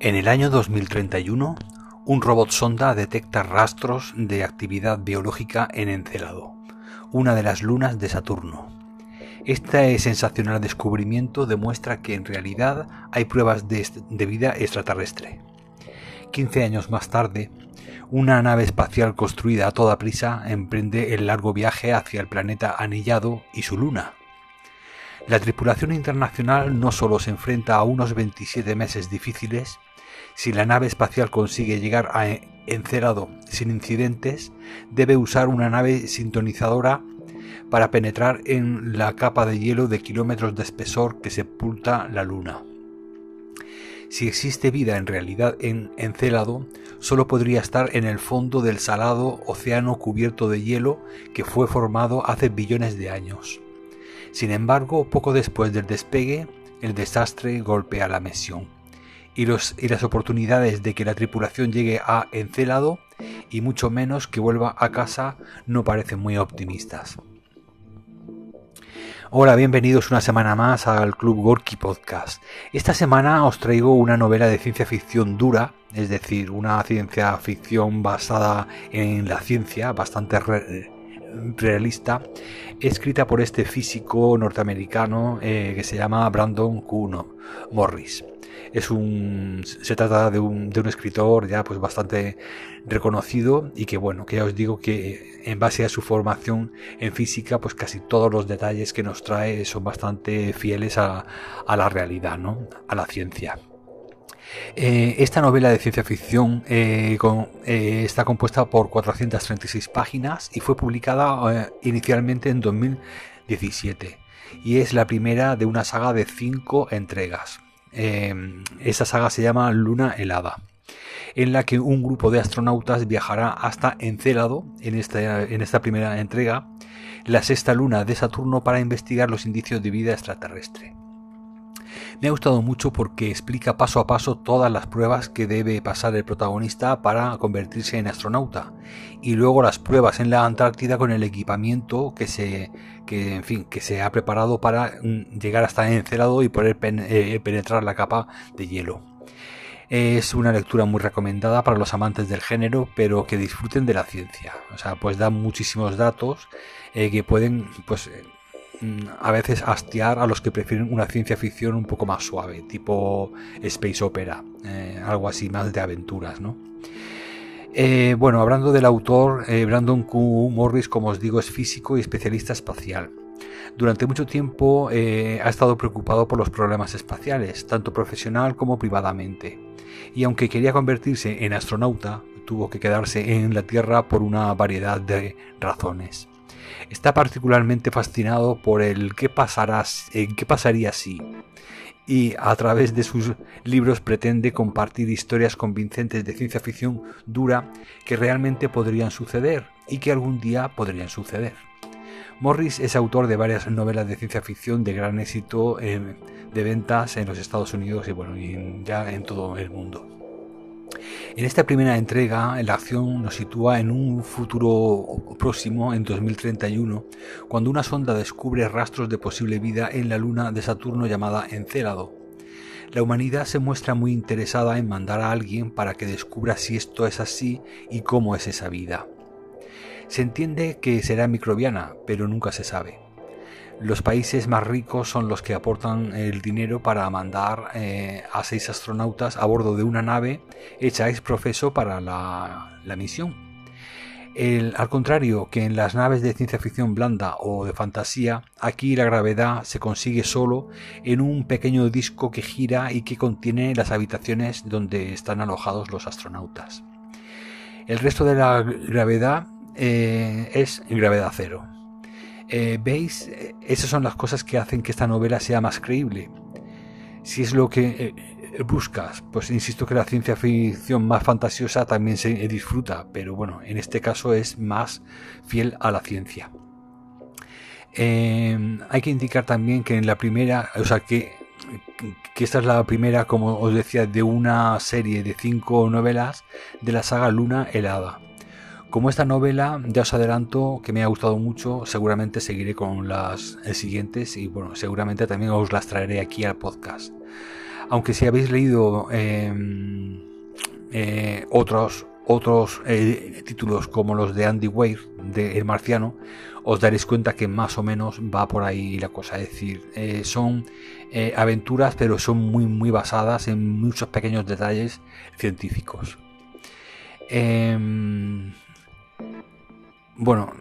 En el año 2031, un robot sonda detecta rastros de actividad biológica en Encélado, una de las lunas de Saturno. Este sensacional descubrimiento demuestra que en realidad hay pruebas de, vida extraterrestre. 15 años más tarde, una nave espacial construida a toda prisa emprende el largo viaje hacia el planeta anillado y su luna. La tripulación internacional no solo se enfrenta a unos 27 meses difíciles, si la nave espacial consigue llegar a Encerado sin incidentes, debe usar una nave sintonizadora para penetrar en la capa de hielo de kilómetros de espesor que sepulta la Luna. Si existe vida en realidad en Encélado, solo podría estar en el fondo del salado océano cubierto de hielo que fue formado hace billones de años. Sin embargo, poco después del despegue, el desastre golpea la misión y, las oportunidades de que la tripulación llegue a Encelado y mucho menos que vuelva a casa no parecen muy optimistas. Hola, bienvenidos una semana más al Club Gorky Podcast. Esta semana os traigo una novela de ciencia ficción dura, es decir, una ciencia ficción basada en la ciencia, bastante realista, escrita por este físico norteamericano eh, que se llama Brandon Kuno Morris. Es un se trata de un, de un escritor ya pues bastante reconocido y que bueno que ya os digo que en base a su formación en física pues casi todos los detalles que nos trae son bastante fieles a, la realidad no a la ciencia eh, esta novela de ciencia ficción eh, eh, está compuesta por 436 páginas y fue publicada inicialmente en 2017 y es la primera de una saga de cinco entregas. Esa saga se llama Luna helada, en la que un grupo de astronautas viajará hasta Encélado en esta, en esta primera entrega, la sexta luna de Saturno, para investigar los indicios de vida extraterrestre. Me ha gustado mucho porque explica paso a paso todas las pruebas que debe pasar el protagonista para convertirse en astronauta y luego las pruebas en la Antártida con el equipamiento que se que en fin que se ha preparado para mm, llegar hasta Encelado y poder eh, penetrar la capa de hielo. Es una lectura muy recomendada para los amantes del género, pero que disfruten de la ciencia. O sea, pues da muchísimos datos eh, que pueden pues a veces hastiar a los que prefieren una ciencia ficción un poco más suave, tipo space opera, eh, algo así más de aventuras, ¿no? Eh, bueno, hablando del autor, eh, Brandon Q. Morris, como os digo, es físico y especialista espacial. Durante mucho tiempo ha estado preocupado por los problemas espaciales, tanto profesional como privadamente. Y aunque quería convertirse en astronauta, tuvo que quedarse en la Tierra por una variedad de razones. Está particularmente fascinado por el qué, qué pasaría si y a través de sus libros pretende compartir historias convincentes de ciencia ficción dura que realmente podrían suceder y que algún día podrían suceder. Morris es autor de varias novelas de ciencia ficción de gran éxito eh, de ventas en los Estados Unidos y bueno, y ya en todo el mundo. En esta primera entrega, la acción nos sitúa en un futuro próximo, en 2031, cuando una sonda descubre rastros de posible vida en la luna de Saturno llamada Encélado. La humanidad se muestra muy interesada en mandar a alguien para que descubra si esto es así y cómo es esa vida. Se entiende que será microbiana, pero nunca se sabe. Los países más ricos son los que aportan el dinero para mandar eh, a seis astronautas a bordo de una nave hecha ex profeso para la, misión. al contrario que en las naves de ciencia ficción blanda o de fantasía, aquí la gravedad se consigue solo en un pequeño disco que gira y que contiene las habitaciones donde están alojados los astronautas. El resto de la gravedad eh, es gravedad cero. Eh, ¿Veis? Eh, esas son las cosas que hacen que esta novela sea más creíble. Si es lo que eh, buscas, pues insisto que la ciencia ficción más fantasiosa también se disfruta, pero bueno, en este caso es más fiel a la ciencia. hay que indicar también que en la primera, o sea, que, que esta es la primera, como os decía, de una serie de cinco novelas de la saga Luna helada. Como esta novela, ya os adelanto que me ha gustado mucho, seguramente seguiré con las siguientes y bueno, seguramente también os las traeré aquí al podcast. Aunque si habéis leído em, eh, otros, otros eh, títulos como los de Andy Weir, de El Marciano, os daréis cuenta que más o menos va por ahí la cosa. Es decir, eh, son aventuras, pero son muy, muy basadas en muchos pequeños detalles científicos. Em, bueno,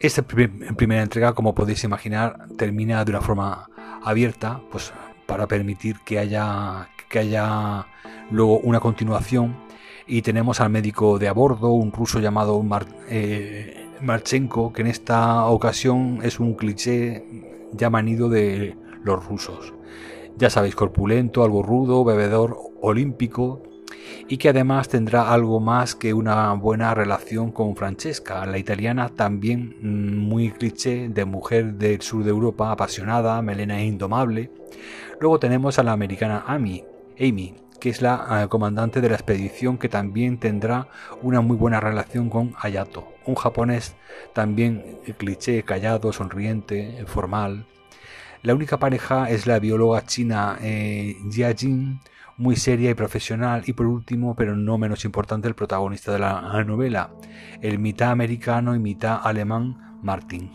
esta primera entrega, como podéis imaginar, termina de una forma abierta, pues para permitir que haya, que haya luego una continuación. Y tenemos al médico de a bordo, un ruso llamado eh, Marchenko, que en esta ocasión es un cliché ya manido de los rusos. Ya sabéis, corpulento, algo rudo, bebedor olímpico, y que además tendrá algo más que una buena relación con Francesca, la italiana también mm, muy cliché de mujer del sur de Europa, apasionada, melena e indomable. Luego tenemos a la americana Amy, Amy que es la eh, comandante de la expedición que también tendrá una muy buena relación con Hayato, un japonés también cliché, callado, sonriente, formal. La única pareja es la bióloga china eh, Jia Jin, muy seria y profesional, y por último, pero no menos importante, el protagonista de la novela, el mitad americano y mitad alemán Martin.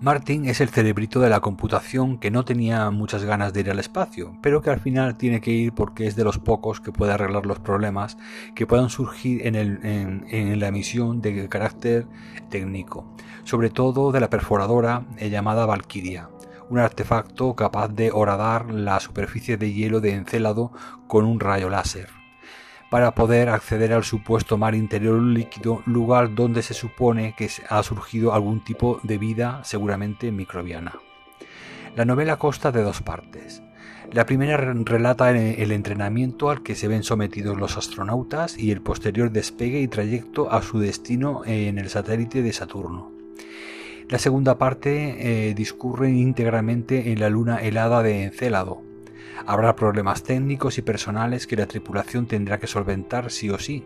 Martin es el cerebrito de la computación que no tenía muchas ganas de ir al espacio, pero que al final tiene que ir porque es de los pocos que puede arreglar los problemas que puedan surgir en, en la misión de carácter técnico, sobre todo de la perforadora eh, llamada Valkyria un artefacto capaz de horadar la superficie de hielo de Encélado con un rayo láser, para poder acceder al supuesto mar interior líquido, lugar donde se supone que ha surgido algún tipo de vida, seguramente microbiana. La novela consta de dos partes. La primera relata el entrenamiento al que se ven sometidos los astronautas y el posterior despegue y trayecto a su destino en el satélite de Saturno. La segunda parte eh, discurre íntegramente en la luna helada de Encélado. Habrá problemas técnicos y personales que la tripulación tendrá que solventar sí o sí,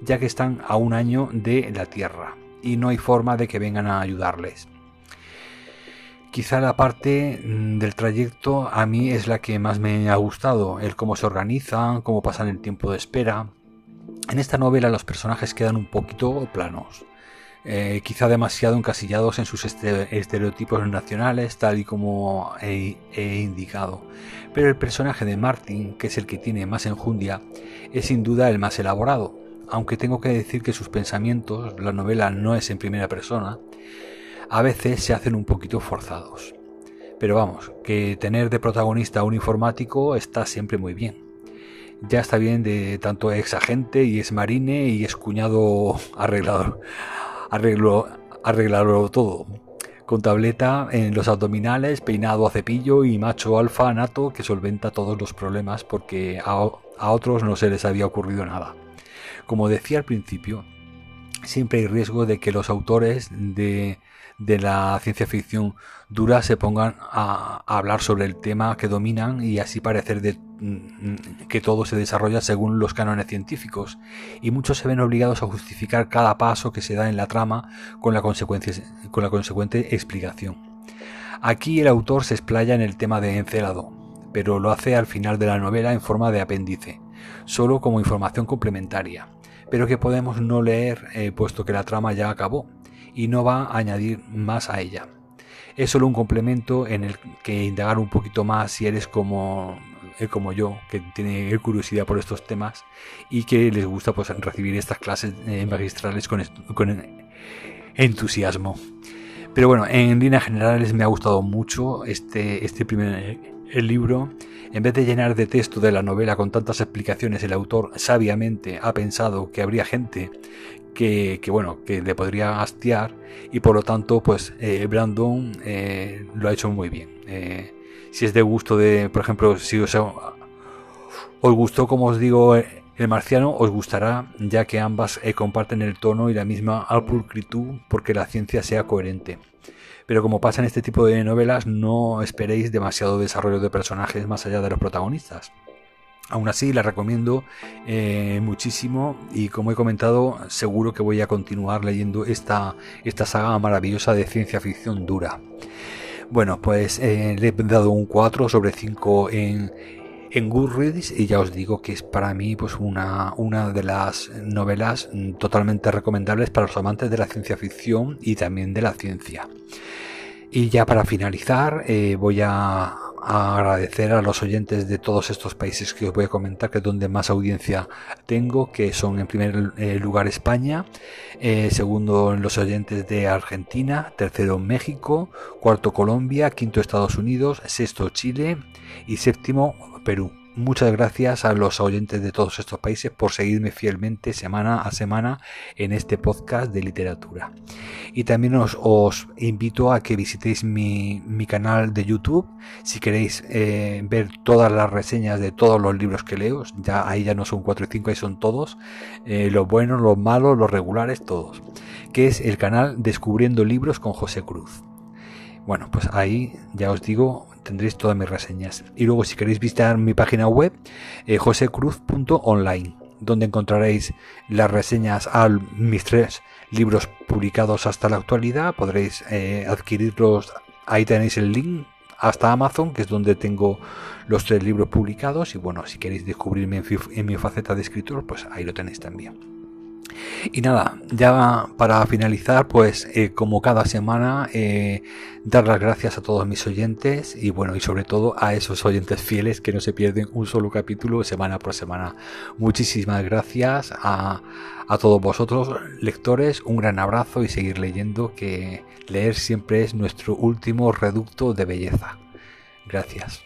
ya que están a un año de la Tierra y no hay forma de que vengan a ayudarles. Quizá la parte mm, del trayecto a mí es la que más me ha gustado, el cómo se organizan, cómo pasan el tiempo de espera. En esta novela los personajes quedan un poquito planos. Eh, quizá demasiado encasillados en sus estereotipos nacionales, tal y como he, indicado. Pero el personaje de Martin, que es el que tiene más enjundia, es sin duda el más elaborado, aunque tengo que decir que sus pensamientos, la novela no es en primera persona, a veces se hacen un poquito forzados. Pero vamos, que tener de protagonista a un informático está siempre muy bien. Ya está bien de tanto ex agente y ex marine y ex cuñado arreglador arreglo, arreglarlo todo. Con tableta en los abdominales, peinado a cepillo y macho alfa nato que solventa todos los problemas porque a, a otros no se les había ocurrido nada. Como decía al principio, siempre hay riesgo de que los autores de de la ciencia ficción dura se pongan a, hablar sobre el tema que dominan y así parecer de, que todo se desarrolla según los cánones científicos y muchos se ven obligados a justificar cada paso que se da en la trama con la, con la consecuente explicación. Aquí el autor se explaya en el tema de Encelado, pero lo hace al final de la novela en forma de apéndice, solo como información complementaria, pero que podemos no leer eh, puesto que la trama ya acabó y no va a añadir más a ella. Es solo un complemento en el que indagar un poquito más si eres como, como yo, que tiene curiosidad por estos temas y que les gusta pues, recibir estas clases eh, magistrales con, con entusiasmo. Pero bueno, en líneas generales me ha gustado mucho este, este primer el libro. En vez de llenar de texto de la novela con tantas explicaciones, el autor sabiamente ha pensado que habría gente que, bueno, que le podría hastiar y por lo tanto, pues eh, Brandon eh, lo ha hecho muy bien. Eh, si es de gusto de, por ejemplo, si os, gustó, como os digo, el marciano, os gustará, ya que ambas comparten el tono y la misma pulcritud porque la ciencia sea coherente. Pero como pasa en este tipo de novelas, no esperéis demasiado desarrollo de personajes más allá de los protagonistas. Aún así, la recomiendo eh, muchísimo y como he comentado, seguro que voy a continuar leyendo esta, esta saga maravillosa de ciencia ficción dura. Bueno, pues eh, le he dado un 4 sobre 5 en, en Goodreads y ya os digo que es para mí pues una, una de las novelas totalmente recomendables para los amantes de la ciencia ficción y también de la ciencia. Y ya para finalizar eh, voy a, agradecer a los oyentes de todos estos países que os voy a comentar, que es donde más audiencia tengo, que son en primer eh, lugar España, eh, segundo los oyentes de Argentina, tercero México, cuarto Colombia, quinto Estados Unidos, sexto Chile y séptimo Perú. Muchas gracias a los oyentes de todos estos países por seguirme fielmente semana a semana en este podcast de literatura. Y también os, invito a que visitéis mi, canal de YouTube si queréis eh, ver todas las reseñas de todos los libros que leo. Ya, ahí ya no son 4 y 5, ahí son todos. Eh, los buenos, los malos, los regulares, todos. Que es el canal Descubriendo Libros con José Cruz. Bueno, pues ahí ya os digo, tendréis todas mis reseñas. Y luego si queréis visitar mi página web, eh, josecruz.online, donde encontraréis las reseñas a mis tres libros publicados hasta la actualidad. Podréis eh, adquirirlos, ahí tenéis el link hasta Amazon, que es donde tengo los tres libros publicados. Y bueno, si queréis descubrirme en mi faceta de escritor, pues ahí lo tenéis también. Y nada, ya para finalizar, pues eh, como cada semana, eh, dar las gracias a todos mis oyentes y bueno, y sobre todo a esos oyentes fieles que no se pierden un solo capítulo semana por semana. Muchísimas gracias a, a todos vosotros, lectores, un gran abrazo y seguir leyendo, que leer siempre es nuestro último reducto de belleza. Gracias.